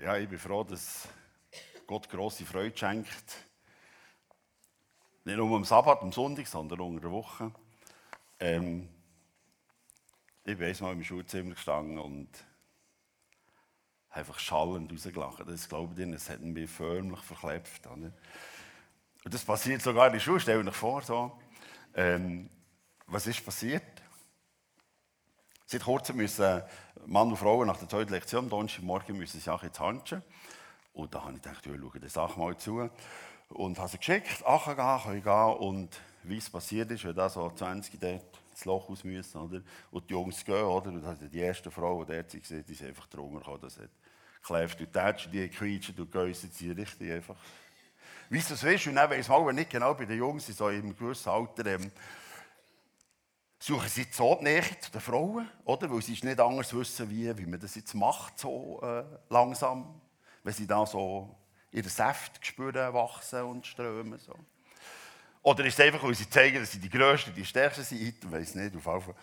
ja, ich bin froh, dass Gott grosse Freude schenkt. Nicht nur am Sabbat, am Sonntag, sondern unter der Woche. Ähm, ich bin einmal im Schulzimmer gestanden und einfach schallend rausgelacht. Das glaube ich das hat mich förmlich verklebt. Und das passiert sogar in der Schule, stell dir vor. So. Ähm, was ist passiert? Seit kurzem müssen Mann und Frau nach der zweiten Lektion, Donnerstagmorgen, müssen sie auch ins Handschuhe. Und da habe ich gedacht, ja, schau die Sache mal zu. Und habe sie geschickt, ach, gehen, gehen. Und wie es passiert ist, wenn da so 20 dort das Loch aus müssen, oder? Und die Jungs gehen, oder? Und dann die erste Frau, die dort war, die ist einfach drunter gekommen. Das hat gekläfft, und tätschen, die quietschen, du gehst, sie richtig einfach. Wie es das ist, und dann weiss man nicht genau bei den Jungs, so in einem gewissen Alter, ähm, suchen sie so Nähe zu den Frauen, oder? Weil sie nicht anders wissen, wie, wie man das jetzt macht, so äh, langsam. Wenn sie da so ihre Säfte spüren, wachsen und strömen. So. Oder ist es einfach, weil sie zeigen, dass sie die Größten, die Stärksten sind? Ich weiß nicht. Auf jeden Fall.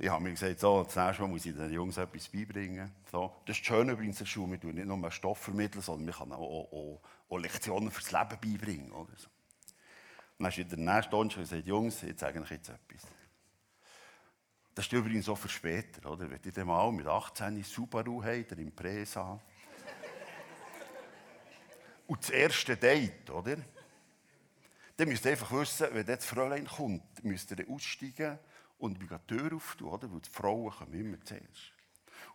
Ich habe mir gesagt, so, das nächste Mal muss ich den Jungs etwas beibringen. So. Das ist schön übrigens in der Schule. Wir tun nicht nur Stoff vermitteln, sondern wir können auch, auch, auch Lektionen fürs Leben beibringen. Oder so. Dann ist der nächste Donnerstag und gesagt, Jungs, jetzt sage ich jetzt etwas. Das ist übrigens auch für später, oder? Wenn ihr dann mal mit 18 Subaru habt, der Impresa. Und das erste Date, oder? Dann müsst ihr einfach wissen, wenn das Fräulein kommt, müsst ihr aussteigen und die Tür auftun, oder? Weil die Frauen kommen immer zuerst.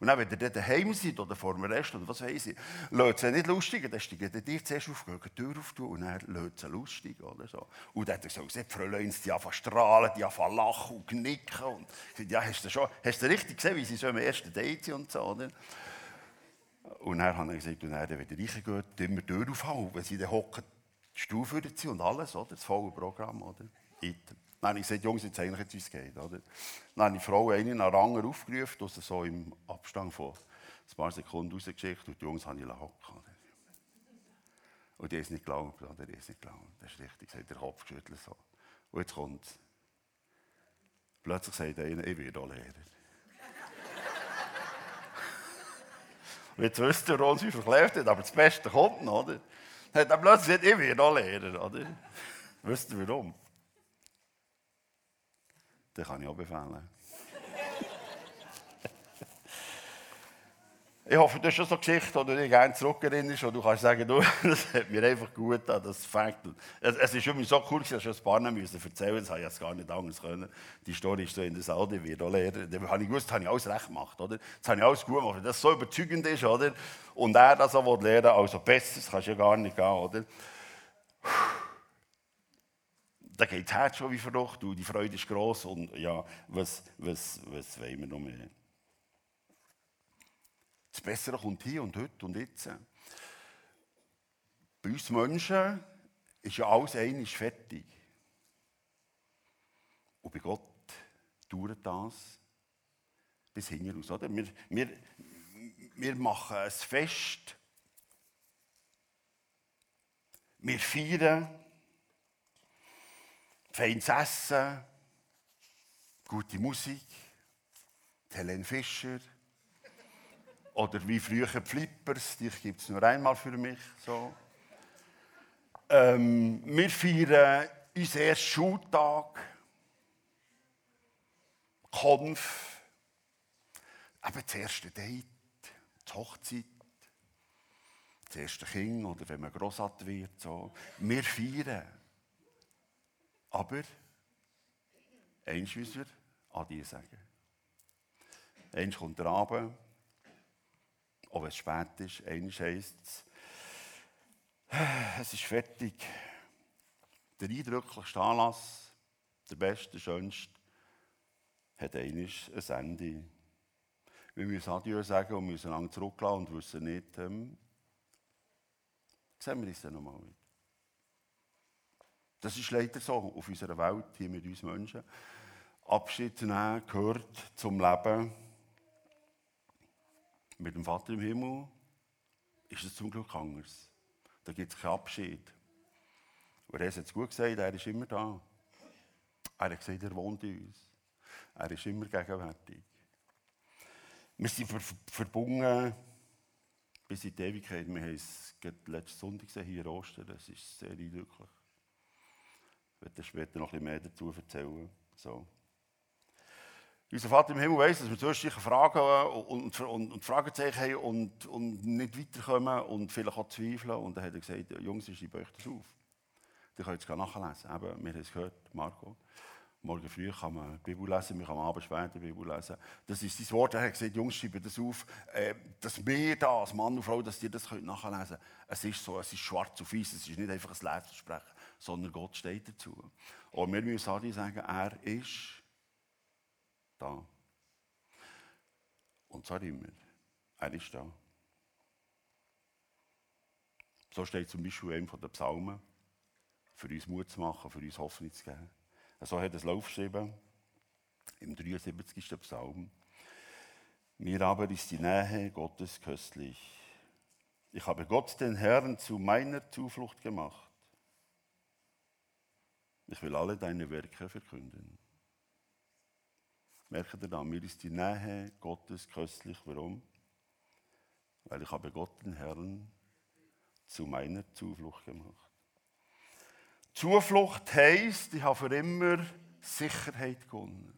Und dann, wenn ihr dann daheim seid oder vor dem Rest oder was weiß ich, lässt sie nicht lustig, dann steigen dir zuerst auf, gehen die Tür auf und dann lässt sie lustig. Oder so. Und dann hat er so gesagt, Fräulein, die anfangen strahlen, die anfangen lachen und knicken. Und ich sagte, ja, hast du, schon, hast du richtig gesehen, wie sie so im ersten Date sind und so, oder? Und dann hat er gesagt, und dann, wenn ihr reingeht, immer die Tür aufhauen, wenn sie dann hocken, die Stufe und alles, oder? Das volle Programm, oder? Item. Dann habe ich gesagt, Jungs, jetzt eigentlich wie es geht. Oder? Dann habe ich die Frau einen nach Ranger aufgerufen, also so im Abstand von ein paar Sekunden rausgeschickt und die Jungs habe ich hocken. Und die ist nicht geglaubt, oder? Die ist nicht geglaubt. Das ist richtig, sie hat den Kopf geschüttelt. So. Und jetzt kommt. Plötzlich sagt einer, ich werde auch Lehrer. und jetzt wisst ihr, warum sie verklärt hat, aber das Beste kommt noch, oder? Hat er plötzlich gesagt, ich werde auch Lehrer, oder? wisst ihr warum? Den kann ich auch befehlen. ich hoffe, du hast schon so Geschichte, wo du dich gerne zurückerinnerst und du kannst sagen, du, das hat mir einfach gut getan, das Fakt. Es, es ist immer so cool, dass ich schon ein paar Mal erzählen das habe ich jetzt gar nicht anders können. Die Story ist so in der Salde, wie Lehrer. Da habe ich gewusst, das habe ich alles recht gemacht, oder? Das habe ich alles gut gemacht, das so überzeugend ist, oder? Und er das auch lernen also besser, das kannst du ja gar nicht gehen, oder? Da geht das Herz schon wie verrückt und die Freude ist gross und ja, was, was, was wollen wir noch mehr? Das Bessere kommt hier und heute und jetzt. Bei uns Menschen ist ja alles einmal fertig. Und bei Gott dauert das bis hinten raus. Oder? Wir, wir, wir machen ein Fest. Wir feiern feines Essen, gute Musik, Helen Fischer oder wie früher Flippers, dich gibt es nur einmal für mich. So. Ähm, wir feiern unseren ersten Schultag, Konf, eben das erste Date, die Hochzeit, das erste Kind oder wenn man Grossvater wird. So. Wir feiern. Aber eins müssen wir Adieu sagen. Eins kommt der Abend, auch wenn es spät ist. Eins heisst es, es ist fertig. Der eindrücklichste Anlass, der beste, schönste, hat eines ein Ende. Wir müssen Adieu sagen und müssen lang zurücklassen und wissen nicht, ähm, sehen wir uns dann nochmal wieder. Das ist leider so auf unserer Welt, hier mit uns Menschen. Abschied nehmen gehört zum Leben. Mit dem Vater im Himmel ist es zum Glück anders. Da gibt es keinen Abschied. Und er hat es gut gesagt, er ist immer da. Er hat gesagt, er wohnt in uns. Er ist immer gegenwärtig. Wir sind verbunden bis in die Ewigkeit. Wir haben es letzten Sonntag gesehen, hier in Ostern. Das ist sehr eindrücklich. Ich werde später noch bisschen mehr dazu erzählen. So. Unser Vater im Himmel weiss, dass wir zwischendurch Fragen und, und, und, Fragezeichen haben und, und nicht weiterkommen und vielleicht auch zweifeln. Und dann hat er gesagt, Jungs, ich schreibe euch das auf. Ihr könnt es nachlesen. Eben, wir haben es gehört, Marco. Morgen früh kann man die Bibel lesen, wir kann am Abend später die Bibel lesen. Das ist sein Wort. Er hat gesagt, Jungs, schreibe das auf, äh, dass wir da, als Mann und Frau, dass ihr das nachlesen könnt. Es ist so, es ist schwarz auf weiß, es ist nicht einfach ein Lehrversprechen, sondern Gott steht dazu. Und wir müssen alle sagen, er ist da. Und zwar immer. Er ist da. So steht zum Beispiel in einem der Psalmen, für uns Mut zu machen, für uns Hoffnung zu geben. So hat es Lauf geschrieben, im 73. Psalm. Mir aber ist die Nähe Gottes köstlich. Ich habe Gott, den Herrn, zu meiner Zuflucht gemacht. Ich will alle deine Werke verkünden. Merkt ihr da, mir ist die Nähe Gottes köstlich. Warum? Weil ich habe Gott, den Herrn, zu meiner Zuflucht gemacht. Zuflucht heisst, ich habe für immer Sicherheit gewonnen.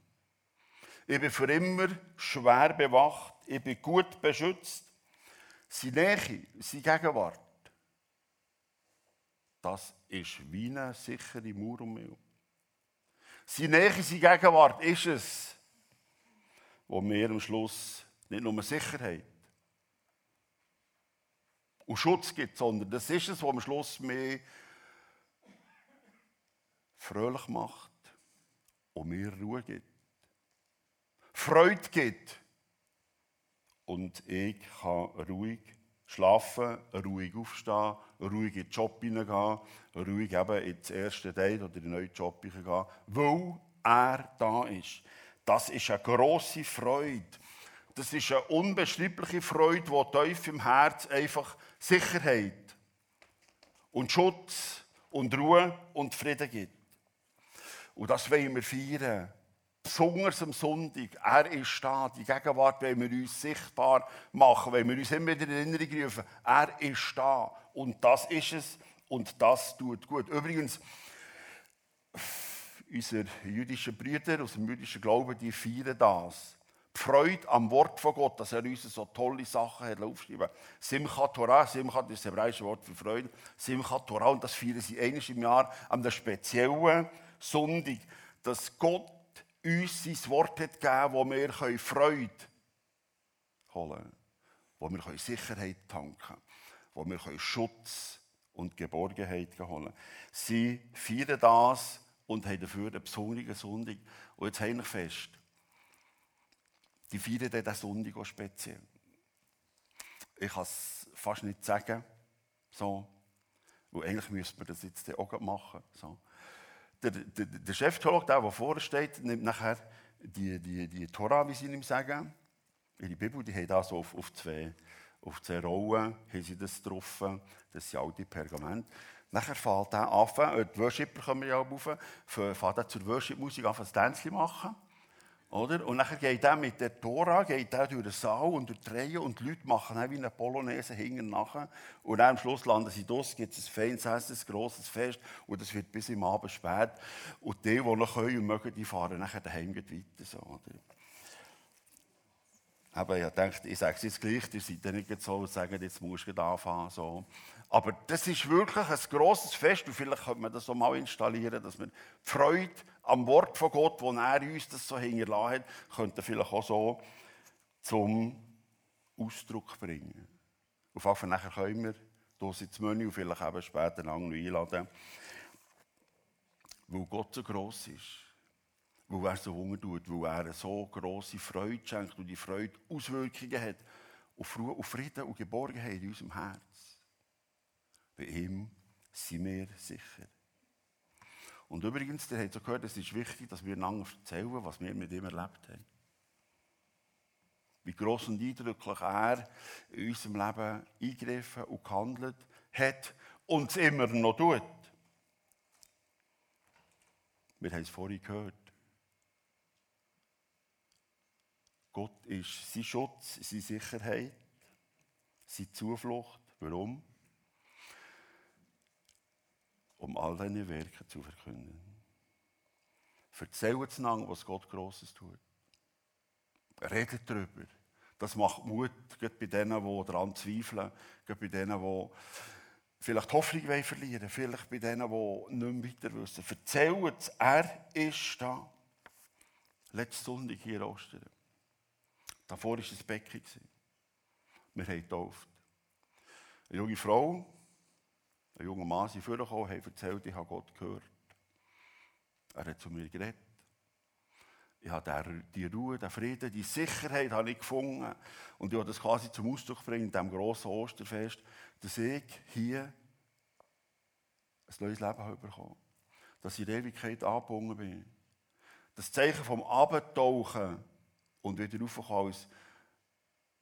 Ich bin für immer schwer bewacht, ich bin gut beschützt. Seine Nähe, seine Gegenwart, das ist wie eine sichere Mauer um mich. Seine Nähe, seine Gegenwart ist es, wo mir am Schluss nicht nur Sicherheit und Schutz gibt, sondern das ist es, was am Schluss mir fröhlich macht und mir Ruhe gibt. Freude gibt. Und ich kann ruhig schlafen, ruhig aufstehen, ruhig in den Job hineingehen, ruhig eben ins erste Date oder in den neuen Job hineingehen, weil er da ist. Das ist eine grosse Freude. Das ist eine unbeschreibliche Freude, die tief im Herz einfach Sicherheit und Schutz und Ruhe und Frieden gibt. Und das wollen wir feiern. Besonders am Sonntag. Er ist da. Die Gegenwart wollen wir uns sichtbar machen, wollen wir uns immer wieder in Erinnerung rufen. Er ist da. Und das ist es. Und das tut gut. Übrigens, unsere jüdischen Brüder aus dem jüdischen Glauben, die feiern das. Die Freude am Wort von Gott, dass er uns so tolle Sachen hat aufgeschrieben. Simcha Torah, Simcha das ist das hebräische Wort für Freude. Simcha Torah, und das feiern sie eines im Jahr an der speziellen Sonntag, dass Gott uns sein Wort hat gegeben, wo wir Freude holen können, wo wir Sicherheit tanken können, wo wir Schutz und Geborgenheit holen können. Sie feiern das und haben dafür eine besondere Sonntag. Und jetzt haben wir fest, die feiern diesen Sonntag auch speziell. Ich kann es fast nicht sagen, so, weil eigentlich müsste man das jetzt auch machen. So der, der, der Cheftheologe, der, der vorne steht, nimmt nachher die, die, die Tora, wie sie ihm sagen, ihre Bibel, die haben das auf, auf, zwei, auf zwei Rollen, haben sie das drauf, das sind alte Pergamente. Nachher fällt er an, die Worshipper kommen ja auch rauf, er zur Worship-Musik an, ein Tänzchen machen. Oder? Und dann geht er mit der Tora geht er durch den Saal und durch die Reihe und die Leute machen wie eine Polonaise hinten nachher. Und dann am Schluss landen sie durch, gibt es ein feines Essen, ein grosses Fest und es wird bis im Abend spät. Und die, die noch können und mögen, die fahren nachher daheim weiter. So, oder? Aber ich dachte, ich sage es jetzt gleich, ihr seid ja nicht so und sagen, jetzt musst du anfangen. So. Aber das ist wirklich ein grosses Fest und vielleicht könnte man das so mal installieren, dass man die Freude am Wort von Gott, wo er uns das so hinterlassen hat, könnte vielleicht auch so zum Ausdruck bringen. Auf jeden Fall nachher können wir hier ins Menü und vielleicht eben später noch einladen, weil Gott so gross ist weil er so Hunger tut, weil er so grosse Freude schenkt und die Freude Auswirkungen hat auf Ruhe, auf Frieden und Geborgenheit in unserem Herz. Bei ihm sind wir sicher. Und übrigens, ihr habt so gehört, es ist wichtig, dass wir einander erzählen, was wir mit ihm erlebt haben. Wie gross und eindrücklich er in unserem Leben eingegriffen und gehandelt hat und es immer noch tut. Wir haben es vorhin gehört. Gott ist sein Schutz, seine Sicherheit. seine Zuflucht. Warum? Um all deine Werke zu verkünden. Erzählt einander, was Gott Grosses tut. Redet darüber. Das macht Mut, gerade bei denen, die daran zweifeln, gerade bei denen, die vielleicht Hoffnung verlieren vielleicht bei denen, die nicht mehr weiter wissen. Erzählt es, er ist da. Letzte Sonntag hier in Ostern. Davor war es Becken. Wir haben getauft. Eine junge Frau, ein junger Mann sind vorgekommen, haben erzählt, ich habe Gott gehört. Er hat zu mir geredet. Ich habe die Ruhe, den Frieden, die Sicherheit habe ich gefunden. Und ich habe das quasi zum Ausdruck bringen in diesem grossen Osterfest, dass ich hier ein neues Leben habe bekommen. Dass ich in Ewigkeit angebunden bin. Das Zeichen vom Abentauchen und wieder raufkommen als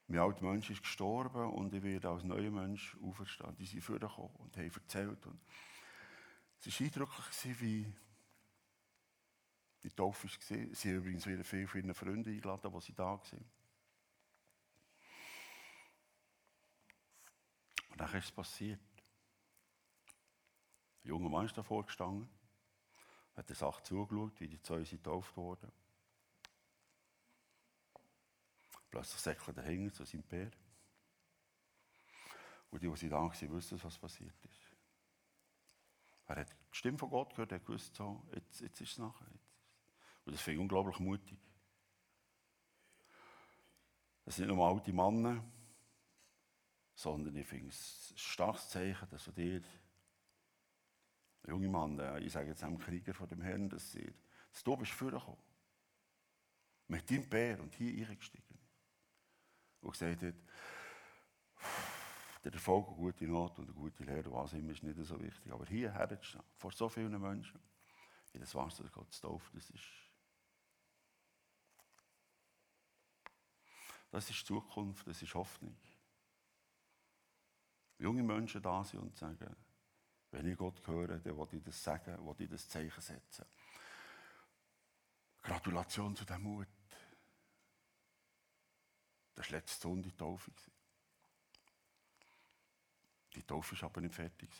mein alter Mensch ist gestorben und ich werde als neuer Mensch auferstehen. Die sind vorgekommen und haben erzählt. Und es war eindrücklich, wie die Taufe war. Sie haben übrigens wieder viele von ihren Freunden eingeladen, die sie da waren. Und dann ist es passiert. Ein junger Mann ist davor gestanden, hat der Sache zugeschaut, wie die zwei sind getauft wurden. Plötzlich säckelt er hinten zu seinem Bär. Und die, die da waren, wussten, was passiert ist. Er hat die Stimme von Gott gehört, er gewusst, so, jetzt, jetzt ist es nachher. Und das finde ich unglaublich mutig. Das sind nicht nur alte Männer, sondern ich finde es ein starkes Zeichen, dass dir, junge Mann, ich sage jetzt einem Krieger von dem Herrn, dass, sie, dass du bist vorgekommen. Mit deinem Bär und hier eingestiegen. Und gesagt hat, der Erfolg, eine gute Not und eine gute Lehre, was immer, ist nicht so wichtig. Aber hier herzustehen, vor so vielen Menschen, in das Wasser Gottes Taufe, das ist Das ist Zukunft, das ist Hoffnung. Junge Menschen da sind und sagen, wenn ich Gott höre, dann will ich das sagen, will ich das Zeichen setzen. Gratulation zu dem Mut. Das war letzte Sonntag die Taufe. Die Taufe war aber nicht fertig.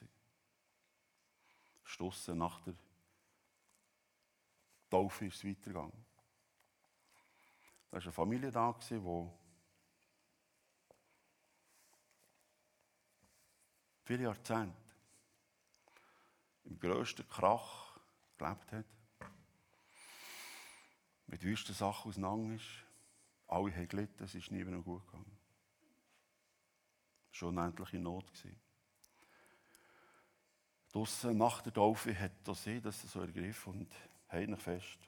Stossen nach der Taufe ist es weitergegangen. Da war eine Familie da, die viele Jahrzehnte im grössten Krach gelebt hat, mit wüsten Sachen auseinander ist. Alle haben gelitten, es ist nie mehr gut gegangen. Schon unendliche Not gewesen. Draussen nach der Taufe hat er sie das so ergriffen und hält fest.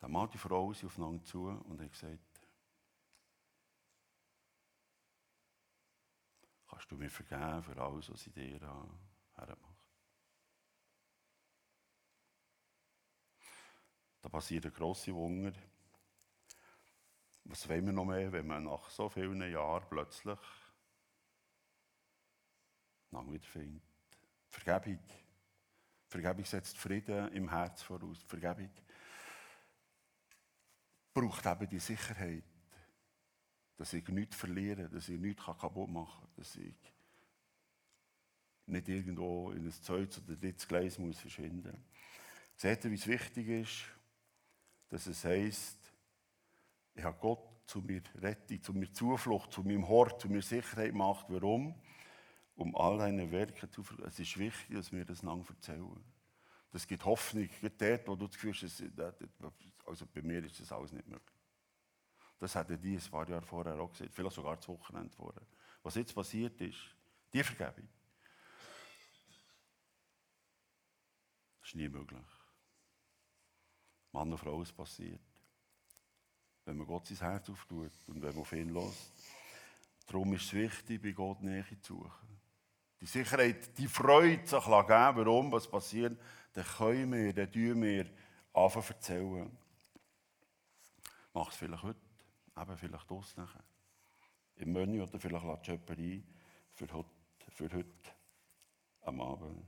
Der Mann und die Frau sind aufeinander zu und haben gesagt, Kannst du mir vergeben für alles, was ich dir hermache? Ein grosser Wunder. Was wollen wir noch mehr, wenn man nach so vielen Jahren plötzlich lang wieder findet? Vergebung. Vergebung setzt Frieden im Herz voraus. Vergebung braucht eben die Sicherheit dass ich nichts verliere, dass ich nichts kaputt machen kann, dass ich nicht irgendwo in ein zweites oder drittes Gleis muss verschwinden muss. Seht ihr, wie es wichtig ist, dass es heisst, ich habe Gott zu mir Rettung, zu mir Zuflucht, zu meinem Hort, zu mir Sicherheit gemacht. Warum? Um all deine Werke zu verfolgen. Es ist wichtig, dass wir das lang erzählen. Das gibt Hoffnung. Dort, wo du das Gefühl hast, also bei mir ist das alles nicht möglich. Das hatte die ein paar Jahre vorher auch gesehen, vielleicht sogar das Wochenende vorher. Was jetzt passiert ist, die Vergebung, das ist nie möglich. Mann und Frau, es passiert. Wenn man Gott sein Herz auftut und wenn man auf ihn lässt. Darum ist es wichtig, bei Gott Nähe zu suchen. Die Sicherheit, die Freude sich geben warum, was passiert, dann können wir, dann tun wir anfangen erzählen. Mach es vielleicht heute eben vielleicht aus nachher. Im Menü oder vielleicht lässt du jemanden ein für heute, für heute am Abend.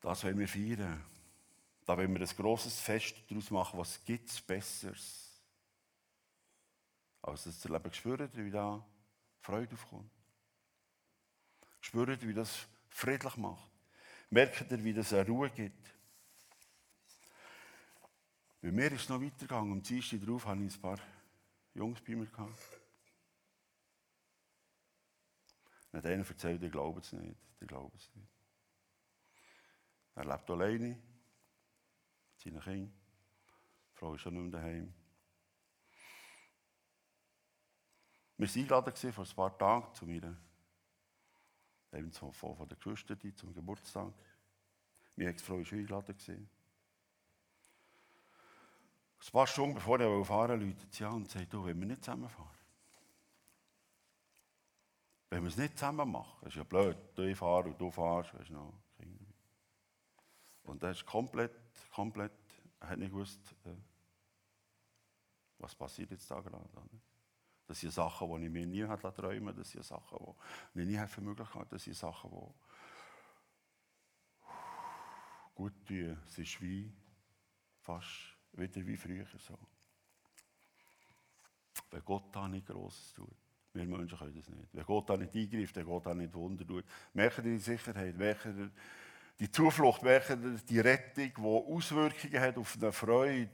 Das wollen wir feiern. Da wollen wir ein grosses Fest daraus machen. Was gibt es Besseres? als das zu erleben. Spürt ihr, wie da Freude aufkommt? Spürt ihr, wie das friedlich macht? Merkt ihr, wie das eine Ruhe gibt? Bei mir ist es noch weitergegangen. Am Dienstag darauf hatte ich ein paar Jungs bei mir. Gehabt. Hat einer erzählt, nicht. Die glauben es nicht. Er lebt alleine, seinen Kindern. Die Frau ist schon nicht mehr daheim. Wir waren eingeladen vor ein paar Tagen zu mir. Eben von, von den Geschwistern zum Geburtstag. Meine Ex-Frau war schon eingeladen. Ein paar Stunden bevor er fahren wollte, läutet sie und sagt, du, wenn wir nicht zusammenfahren. Wenn wir es nicht zusammen machen, das ist ja blöd, du fahrst und du fahrst, weißt du noch. Und er ist komplett, komplett, er hat nicht gewusst, äh, was passiert jetzt da gerade. Das sind Sachen, die ich mir nie hätte träumen Das sind Sachen, die ich nie für möglich hatte. Das sind Sachen, die gut tun. Es ist wie fast wieder wie früher so. Wenn Gott da nicht Grosses tut, wir Menschen können das nicht. Wenn Gott da nicht eingreift, wenn Gott da nicht Wunder tut, merkt ihr die Sicherheit, merkt ihr die Zuflucht, ihr die Rettung, die Auswirkungen hat auf eine Freude,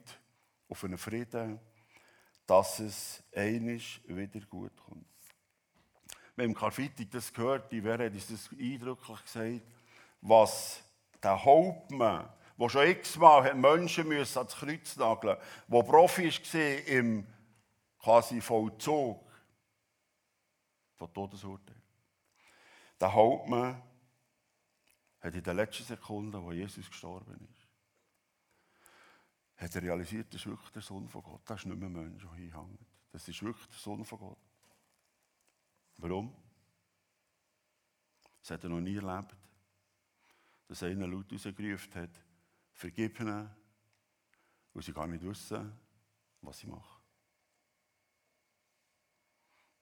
auf einen Frieden, dass es einisch wieder gut kommt. Wir haben Karfreitag das gehört, die Vera hat uns das eindrücklich gesagt, was der Hauptmann wo schon x-mal Menschen müssen ans Kreuz nageln wo Profi war im quasi Vollzug von Todesurteil. Der Hauptmann hat in den letzten Sekunden, wo Jesus gestorben ist, hat er realisiert, das ist wirklich der Sohn von Gott. Das ist nicht mehr ein Mensch, der hinhängt. Das ist wirklich der Sohn von Gott. Warum? Das hat er noch nie erlebt. Dass einer laut rausgerufen hat, vergib ihnen, weil sie gar nicht wissen, was sie machen.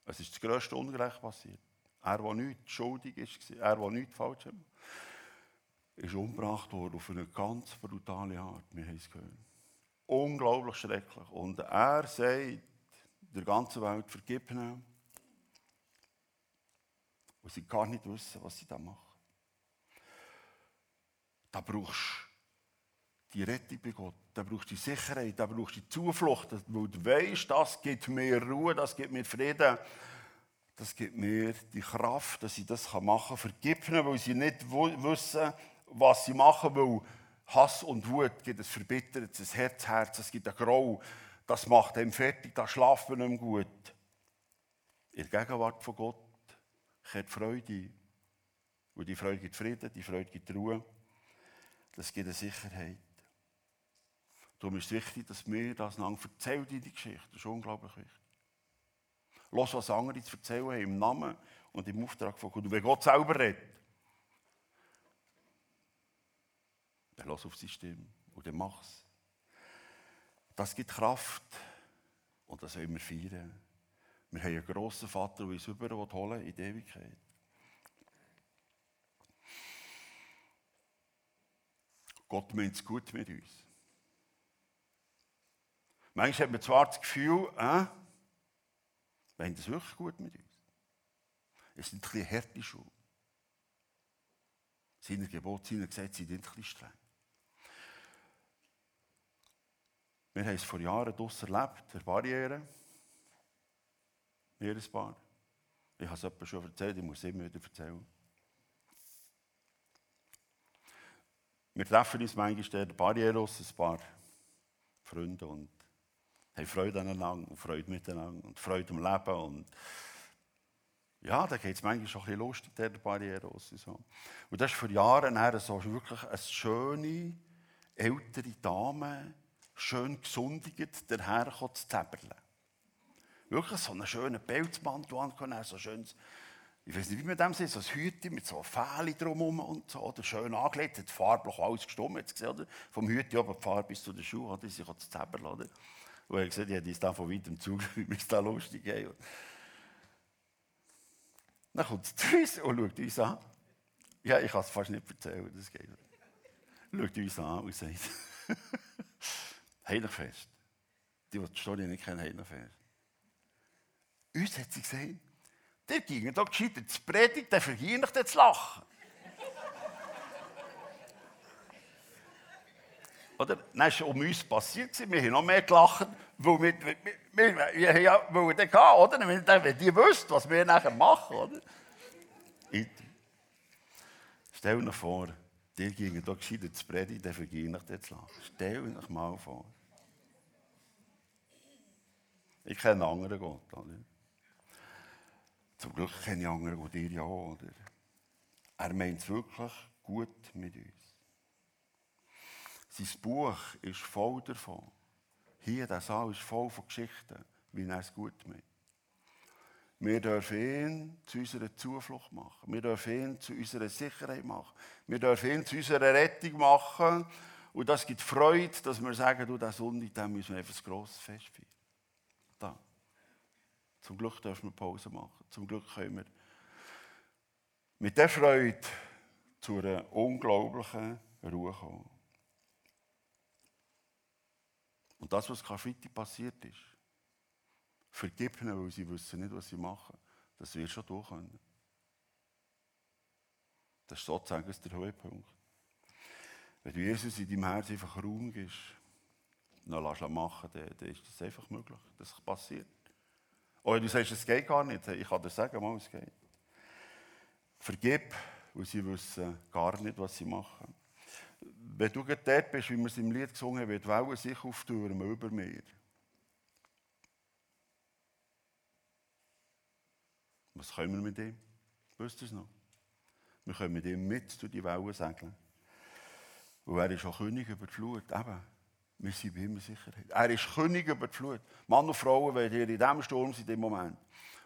Es ist das grösste Unrecht passiert. Er, der nichts schuldig ist, er, der nichts falsch hat, ist umgebracht worden auf eine ganz brutale Art. Wir haben es gehört. Unglaublich schrecklich. Und er sagt der ganzen Welt, vergib ihnen, weil sie gar nicht wissen, was sie da machen. Da brauchst du die Rettung bei Gott. Da brauchst du die Sicherheit, da brauchst du die Zuflucht, weil du weißt, das gibt mir Ruhe, das gibt mir Frieden, das gibt mir die Kraft, dass ich das machen kann. Vergib ihnen, weil sie nicht wissen, was sie machen, weil Hass und Wut gibt es verbittertes Herz, Herz, es gibt ein Grau, das macht einem fertig, da schlaft man nicht mehr gut. In der Gegenwart von Gott kehrt Freude Und die Freude gibt Frieden, die Freude gibt Ruhe, das gibt eine Sicherheit. Darum ist es wichtig, dass wir das lang erzählen, die Geschichte. Das ist unglaublich wichtig. Los, was andere zu erzählen haben, im Namen und im Auftrag von Gott. Und wenn Gott selber redet, dann los auf seine Stimme mach es. Das gibt Kraft und das sollen wir feiern. Wir haben einen grossen Vater, der uns über holen in die Ewigkeit. Gott meint es gut mit uns. Manchmal hat man zwar das Gefühl, äh, haben das wirklich gut mit uns. Es sind ein bisschen harte Schuhe. Seine Gebote, seine Gesetze sind ein bisschen streng. Wir haben es vor Jahren draussen erlebt, der Barriere. Jedes Paar. Ich habe es etwa schon erzählt, ich muss es immer wieder erzählen. Wir treffen uns manchmal der Barriere aus, ein paar Freunde und haben Freude aneinander und Freude miteinander und Freude am Leben. Und ja, da geht es manchmal schon ein bisschen lustig, der Barriere raus. Und, so. und das ist vor Jahren so wirklich eine schöne, ältere Dame, schön gesundigt, daherkommen zu zäberlen. Wirklich so einen schönen Pelzmantel angehabt, so schönes, ich weiß nicht, wie man dem sieht, so ein Hütchen mit so Fähli drumherum und so, oder schön angelegt, hat farblich alles gestummt, jetzt gesehen, oder? Vom Hütchen oben die Farbe bis zu den Schuhen, oder? Sie zu zäberlen, oder? Und er hat gesagt, ich uns da von weitem zugeschaut, wie es da lustig ist. Dann kommt es zu uns und schaut uns an. Ja, ich kann es fast nicht erzählen, das geht. Schaut uns an und sagt, Heiligfest. Die, die die Story nicht kennen, Heiligfest. Uns hat sie gesagt, der ging doch gescheiter zu predigen, der nicht zu lachen. Oder? Dann ist um uns passiert, wir haben noch mehr gelacht, weil wir, wir, wir, wir ja, wollen gehen, oder? Wenn die wüssten, was wir nachher machen, oder? Ich, stell dir vor, dir ging doch gescheiter zu predigen, der vergehen nicht zu lachen. Stell dir mal vor. Ich kenne einen anderen Gott, oder? Zum Glück kenne ich andere, die dir ja auch, oder? Er meint es wirklich gut mit uns. Sein Buch ist voll davon. Hier, der Saal ist voll von Geschichten, wie er es gut meint. Wir dürfen ihn zu unserer Zuflucht machen. Wir dürfen ihn zu unserer Sicherheit machen. Wir dürfen ihn zu unserer Rettung machen. Und das gibt Freude, dass wir sagen, du, der Sonntag, den müssen wir einfach ein grosses Fest feiern. Zum Glück dürfen wir Pause machen. Zum Glück können wir mit der Freude zu einer unglaublichen Ruhe kommen. Und das, was Karfreitag passiert ist, vergib weil sie wissen nicht, was sie machen. Das wird schon durch können. Das ist sozusagen der Höhepunkt. Wenn du Jesus in deinem Herzen einfach Raum gibst, dann lässt ihn machen, dann, dann ist das einfach möglich. Das passiert. Oder du sagst, es geht gar nicht. Ich kann dir sagen, mal, es geht. Vergib, weil sie wissen gar nicht, was sie machen. Wenn du dort bist, wie wir es im Lied gesungen haben, wird Wellen sich auftürmen über mir. Was können wir mit ihm? Wisst ihr es noch? Wir können mit ihm mit durch die Wellen segeln. Und er ist auch König über die Flut. Eben, wir sind bei ihm Sicherheit. Er ist König über die Flut. Mann und Frauen, wenn ihr in diesem Sturm seid im Moment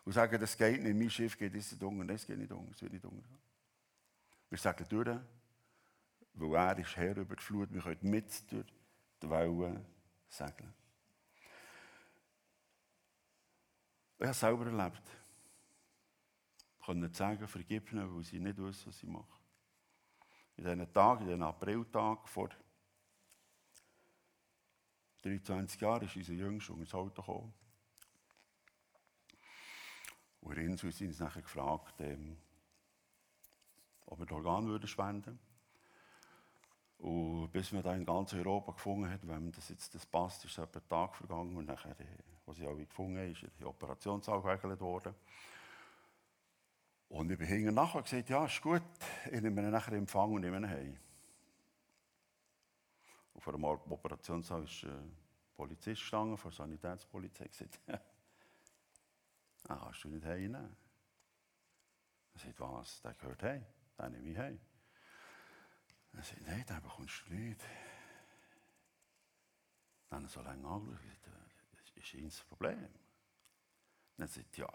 und sagen, das geht nicht, mein Schiff geht nicht unter, das geht nicht unter, das wird nicht unter. Wir sagen durch, weil er ist Herr über die Flut. Wir können mit durch die Wellen segeln. Ich habe es selber erlebt. Ich konnte sagen, vergib ihnen, weil sie nicht wissen, was sie machen. In diesen Tagen, in diesen Apriltagen vor 23 Jahren ist unser Jüngster ins Auto gekommen. Und uns haben uns nachher gefragt, ähm, ob wir das Organ würden spenden Und bis wir da in ganz Europa gefunden haben, wenn das jetzt das passt, ist etwa ein Tag vergangen und nachher, was ich auch gefunden habe, ist die Operationssaal geregelt worden. Und ich bin nachher gesagt, ja, ist gut, ich nehme ihn nachher in Empfang und nehme ihn heim. Vor dem Operationssaal ist ein Polizist gestanden, vor der Sanitätspolizei, gesagt, ah, kannst du nicht heimnehmen? Er sagt, was, der gehört heim, den nehme ich heim. Er sagt, nein, den bekommst du nicht. Dann so lange angeschaut, das ist das Problem. Dann sagt ja.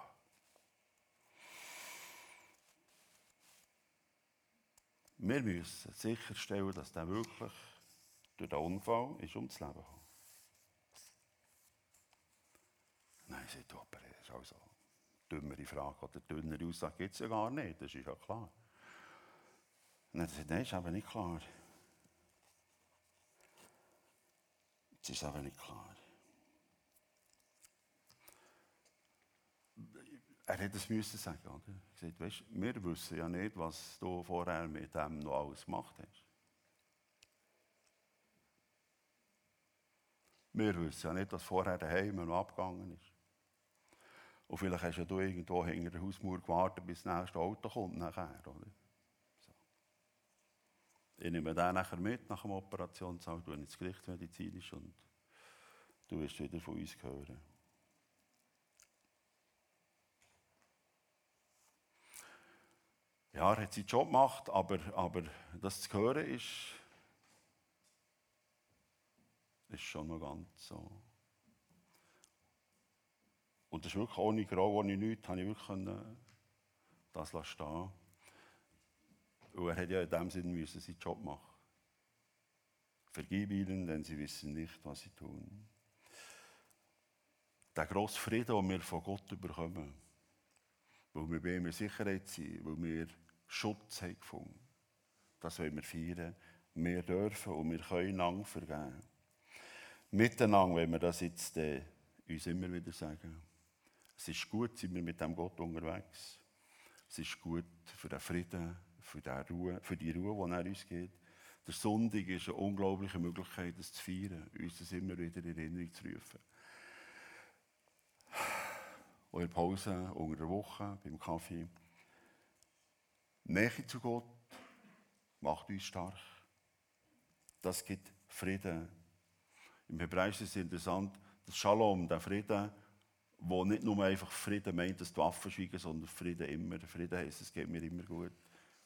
Wir müssen sicherstellen, dass der wirklich durch den Unfall ist ums Leben gekommen. Nein, sagt aber das ist also eine dümmere Frage oder dünnere Aussage gibt es ja gar nicht, das ist ja klar. Nein, ist aber nicht klar. Es ist aber nicht klar. Er hätte es müssen sagen, oder? Er sagt, weißt, wir wissen ja nicht, was du vorher mit dem noch alles gemacht hast. Wir wissen ja nicht, was vorher daheim noch abgegangen ist. Und vielleicht hast ja du irgendwo hinter der Hausmauer gewartet, bis das nächste Auto kommt nachher, oder? So. Ich nehme den nachher mit nach dem Operationssaal, du ins Gericht medizinisch und du wirst wieder von uns hören. Ja, er hat seinen Job gemacht, aber, aber das zu hören ist, ist schon noch ganz so. Und das ist wirklich ohne Grau, ohne nichts, habe ich wirklich das stehen Und er hat ja in dem Sinne müssen seinen Job machen. Vergib ihnen, denn sie wissen nicht, was sie tun. Der grosse Frieden, den wir von Gott bekommen, weil wir bei ihm in Sicherheit sind, weil wir Schutz haben gefunden. Das wollen wir feiern. Wir dürfen und wir können lang vergeben. Miteinander, wenn wir das jetzt äh, uns immer wieder sagen. Es ist gut, sind wir mit dem Gott unterwegs. Es ist gut für den Frieden, für die Ruhe, für die Ruhe, die er uns gibt. Der Sonntag ist eine unglaubliche Möglichkeit, das zu feiern, uns das immer wieder in Erinnerung zu rufen. Der Pause, unter der Woche, beim Kaffee. Nähe zu Gott macht uns stark. Das gibt Frieden. Im Hebräischen ist es interessant, das Shalom, der Frieden, wo nicht nur einfach Frieden meint, dass die Waffen schweigen, sondern Frieden immer. Frieden heisst, es geht mir immer gut.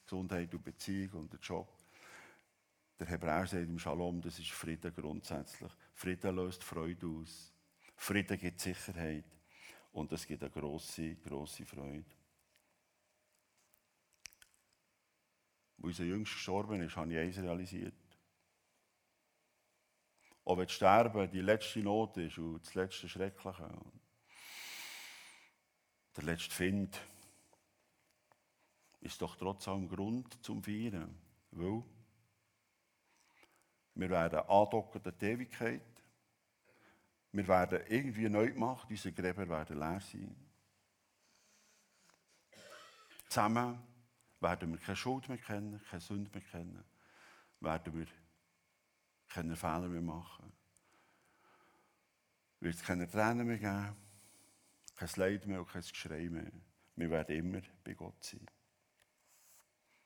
Gesundheit und Beziehung und der Job. Der Hebräer sagt im Shalom, das ist Frieden grundsätzlich. Frieden löst Freude aus. Frieden gibt Sicherheit. Und es gibt eine grosse, grosse Freude. Als unser Jüngster gestorben ist, habe ich eines realisiert. Wenn das Sterben die letzte Not ist und das letzte Schreckliche, der letzte Find, ist doch trotzdem Grund zum Feiern. Weil wir werden andocken an die Ewigkeit. Wir werden irgendwie neu gemacht, unsere Gräber werden leer sein. Zusammen werden wir keine Schuld mehr kennen, keine Sünde mehr kennen, werden wir keine Fehler mehr machen. Wird keine Tränen mehr geben, kein Leid mehr und kein Geschrei mehr. Wir werden immer bei Gott sein.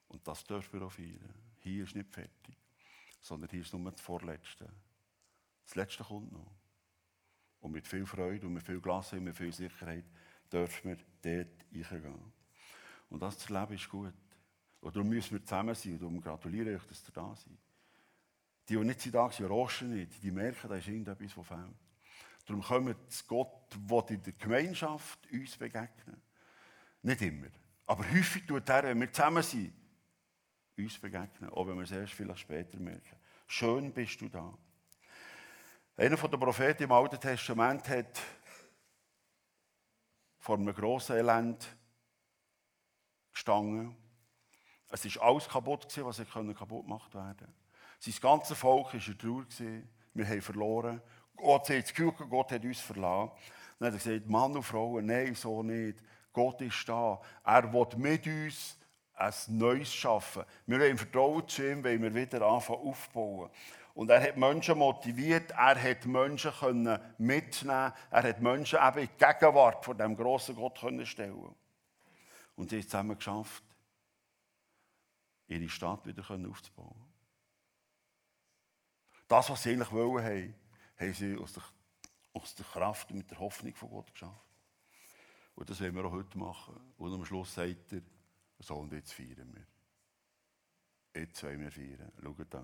Und das dürfen wir auch feiern. Hier ist nicht fertig, sondern hier ist nur das Vorletzte. Das Letzte kommt noch. Und mit viel Freude und mit viel Glas und mit viel Sicherheit dürfen wir dort reingehen. Und das zu erleben ist gut. Und darum müssen wir zusammen sein und darum gratuliere ich euch, dass ihr da seid. Die, die nicht sind da rosten nicht. Die merken, da ist irgendetwas, was fehlt. Darum kommen zu Gott, der in der Gemeinschaft uns begegnen. Nicht immer. Aber häufig tut er, wenn wir zusammen sind, uns begegnen. Auch wenn wir es erst vielleicht später merken. Schön bist du da. Einer der Propheten im Alten Testament hat vor einem grossen Elend gestanden. Es ist alles kaputt, was kaputt gemacht werden konnte. Sein ganzes Volk war in Trauer. Wir haben verloren. Gott hat das Gefühl, Gott hat uns verlassen. Dann hat er gesagt, Mann und Frau, nein, so nicht. Gott ist da. Er will mit uns ein Neues schaffen. Wir wollen Vertrauen zu ihm, weil wir wieder anfangen aufbauen. Und er hat Menschen motiviert, er hat Menschen können mitnehmen, er hat Menschen eben in die Gegenwart von dem grossen Gott können stellen. Und sie haben es zusammen geschafft, ihre Stadt wieder aufzubauen. Das, was sie eigentlich wollen haben sie aus der, aus der Kraft und mit der Hoffnung von Gott geschafft. Und das wollen wir auch heute machen. Und am Schluss sagt er, so und jetzt feiern wir. Jetzt wollen wir feiern. Schaut da.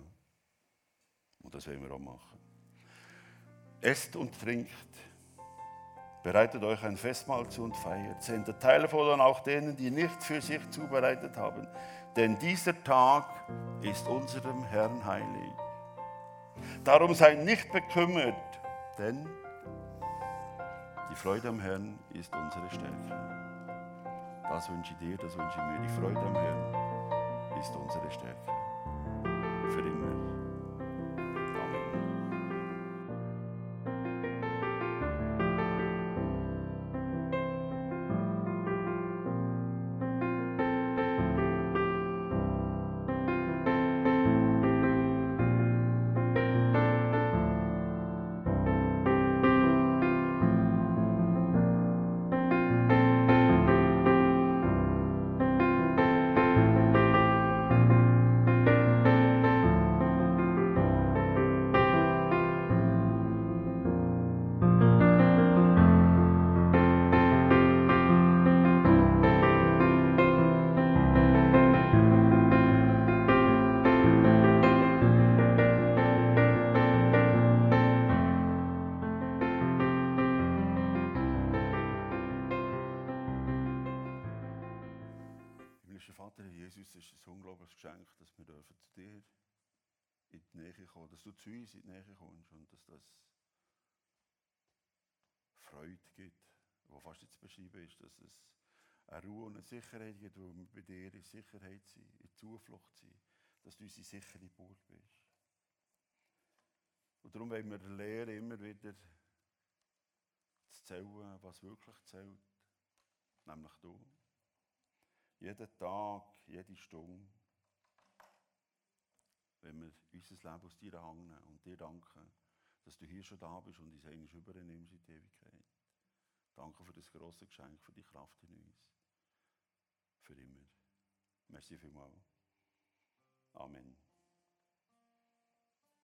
Und das wollen wir auch machen. Esst und trinkt. Bereitet euch ein Festmahl zu und feiert. Sendet Teile von auch denen, die nicht für sich zubereitet haben. Denn dieser Tag ist unserem Herrn heilig. Darum sei nicht bekümmert, denn die Freude am Herrn ist unsere Stärke. Das wünsche ich dir, das wünsche ich mir. Die Freude am Herrn ist unsere Stärke. Für immer. Zu uns in die Nähe kommst und dass das Freude gibt, wo fast nicht zu beschreiben ist, dass es eine Ruhe und eine Sicherheit gibt, wo wir bei dir in Sicherheit sind, in Zuflucht sind, dass du unsere sichere Burg bist. Und darum wollen wir lernen, immer wieder zu zählen, was wirklich zählt nämlich du. Jeden Tag, jede Stunde, wenn wir unser Leben aus dir nehmen und dir danken, dass du hier schon da bist und uns eigentlich übernimmst in die Ewigkeit. Danke für das große Geschenk, für die Kraft in uns. Für immer. Merci vielmals. Amen.